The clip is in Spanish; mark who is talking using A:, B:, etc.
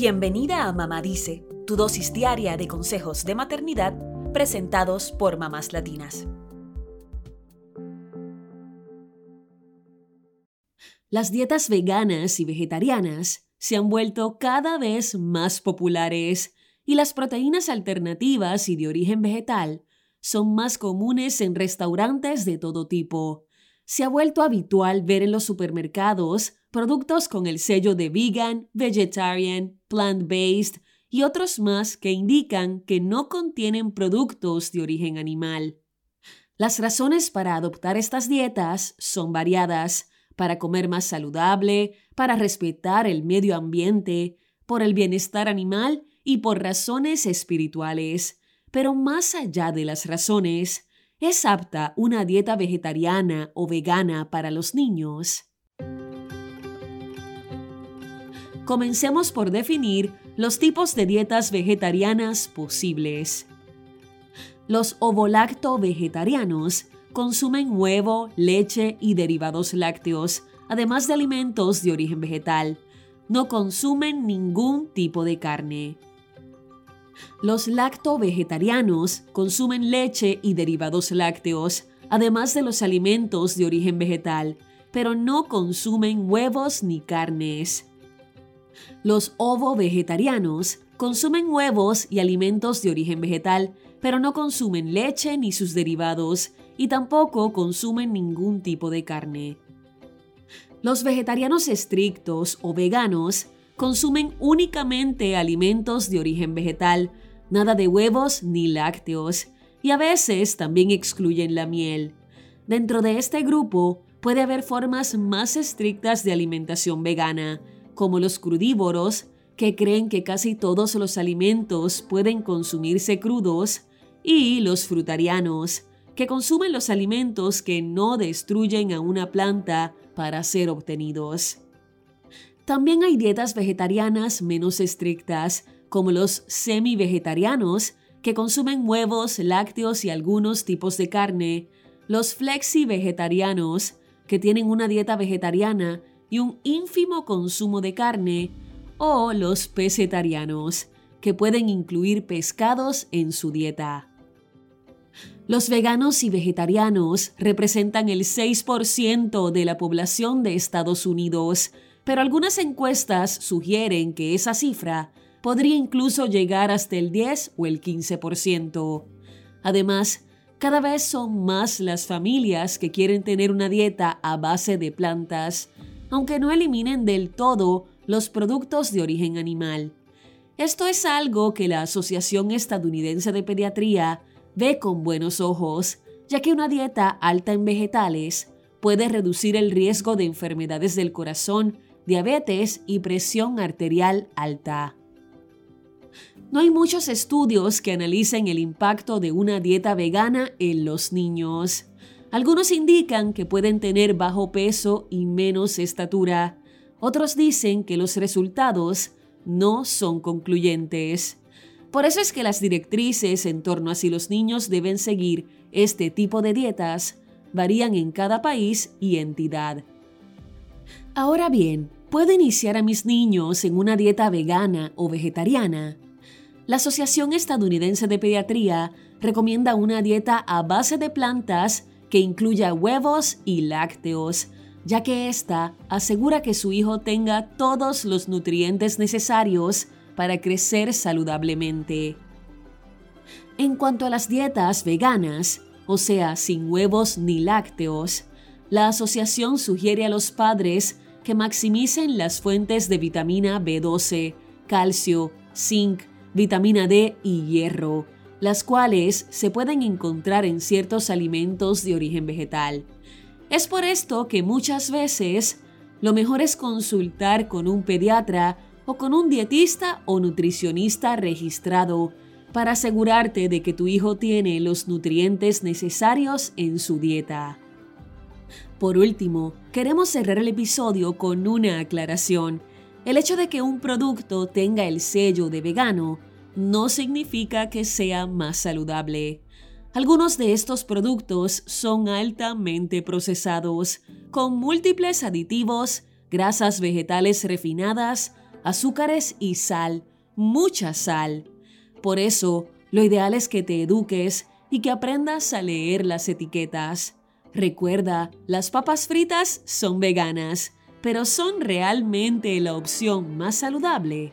A: Bienvenida a Mamá Dice, tu dosis diaria de consejos de maternidad presentados por mamás latinas. Las dietas veganas y vegetarianas se han vuelto cada vez más populares y las proteínas alternativas y de origen vegetal son más comunes en restaurantes de todo tipo. Se ha vuelto habitual ver en los supermercados productos con el sello de vegan, vegetarian, plant-based y otros más que indican que no contienen productos de origen animal. Las razones para adoptar estas dietas son variadas, para comer más saludable, para respetar el medio ambiente, por el bienestar animal y por razones espirituales. Pero más allá de las razones, ¿es apta una dieta vegetariana o vegana para los niños? Comencemos por definir los tipos de dietas vegetarianas posibles. Los ovolacto vegetarianos consumen huevo, leche y derivados lácteos, además de alimentos de origen vegetal. No consumen ningún tipo de carne. Los lacto-vegetarianos consumen leche y derivados lácteos, además de los alimentos de origen vegetal, pero no consumen huevos ni carnes. Los ovo-vegetarianos consumen huevos y alimentos de origen vegetal, pero no consumen leche ni sus derivados y tampoco consumen ningún tipo de carne. Los vegetarianos estrictos o veganos consumen únicamente alimentos de origen vegetal, nada de huevos ni lácteos, y a veces también excluyen la miel. Dentro de este grupo puede haber formas más estrictas de alimentación vegana, como los crudívoros, que creen que casi todos los alimentos pueden consumirse crudos, y los frutarianos, que consumen los alimentos que no destruyen a una planta para ser obtenidos. También hay dietas vegetarianas menos estrictas, como los semi-vegetarianos, que consumen huevos, lácteos y algunos tipos de carne, los flexi-vegetarianos, que tienen una dieta vegetariana y un ínfimo consumo de carne, o los pesetarianos, que pueden incluir pescados en su dieta. Los veganos y vegetarianos representan el 6% de la población de Estados Unidos, pero algunas encuestas sugieren que esa cifra podría incluso llegar hasta el 10 o el 15%. Además, cada vez son más las familias que quieren tener una dieta a base de plantas, aunque no eliminen del todo los productos de origen animal. Esto es algo que la Asociación Estadounidense de Pediatría ve con buenos ojos, ya que una dieta alta en vegetales puede reducir el riesgo de enfermedades del corazón, diabetes y presión arterial alta. No hay muchos estudios que analicen el impacto de una dieta vegana en los niños. Algunos indican que pueden tener bajo peso y menos estatura. Otros dicen que los resultados no son concluyentes. Por eso es que las directrices en torno a si los niños deben seguir este tipo de dietas varían en cada país y entidad. Ahora bien, ¿puedo iniciar a mis niños en una dieta vegana o vegetariana? La Asociación Estadounidense de Pediatría recomienda una dieta a base de plantas que incluya huevos y lácteos, ya que ésta asegura que su hijo tenga todos los nutrientes necesarios para crecer saludablemente. En cuanto a las dietas veganas, o sea, sin huevos ni lácteos, la asociación sugiere a los padres que maximicen las fuentes de vitamina B12, calcio, zinc, vitamina D y hierro, las cuales se pueden encontrar en ciertos alimentos de origen vegetal. Es por esto que muchas veces lo mejor es consultar con un pediatra o con un dietista o nutricionista registrado para asegurarte de que tu hijo tiene los nutrientes necesarios en su dieta. Por último, queremos cerrar el episodio con una aclaración. El hecho de que un producto tenga el sello de vegano no significa que sea más saludable. Algunos de estos productos son altamente procesados, con múltiples aditivos, grasas vegetales refinadas, azúcares y sal, mucha sal. Por eso, lo ideal es que te eduques y que aprendas a leer las etiquetas. Recuerda, las papas fritas son veganas, pero son realmente la opción más saludable.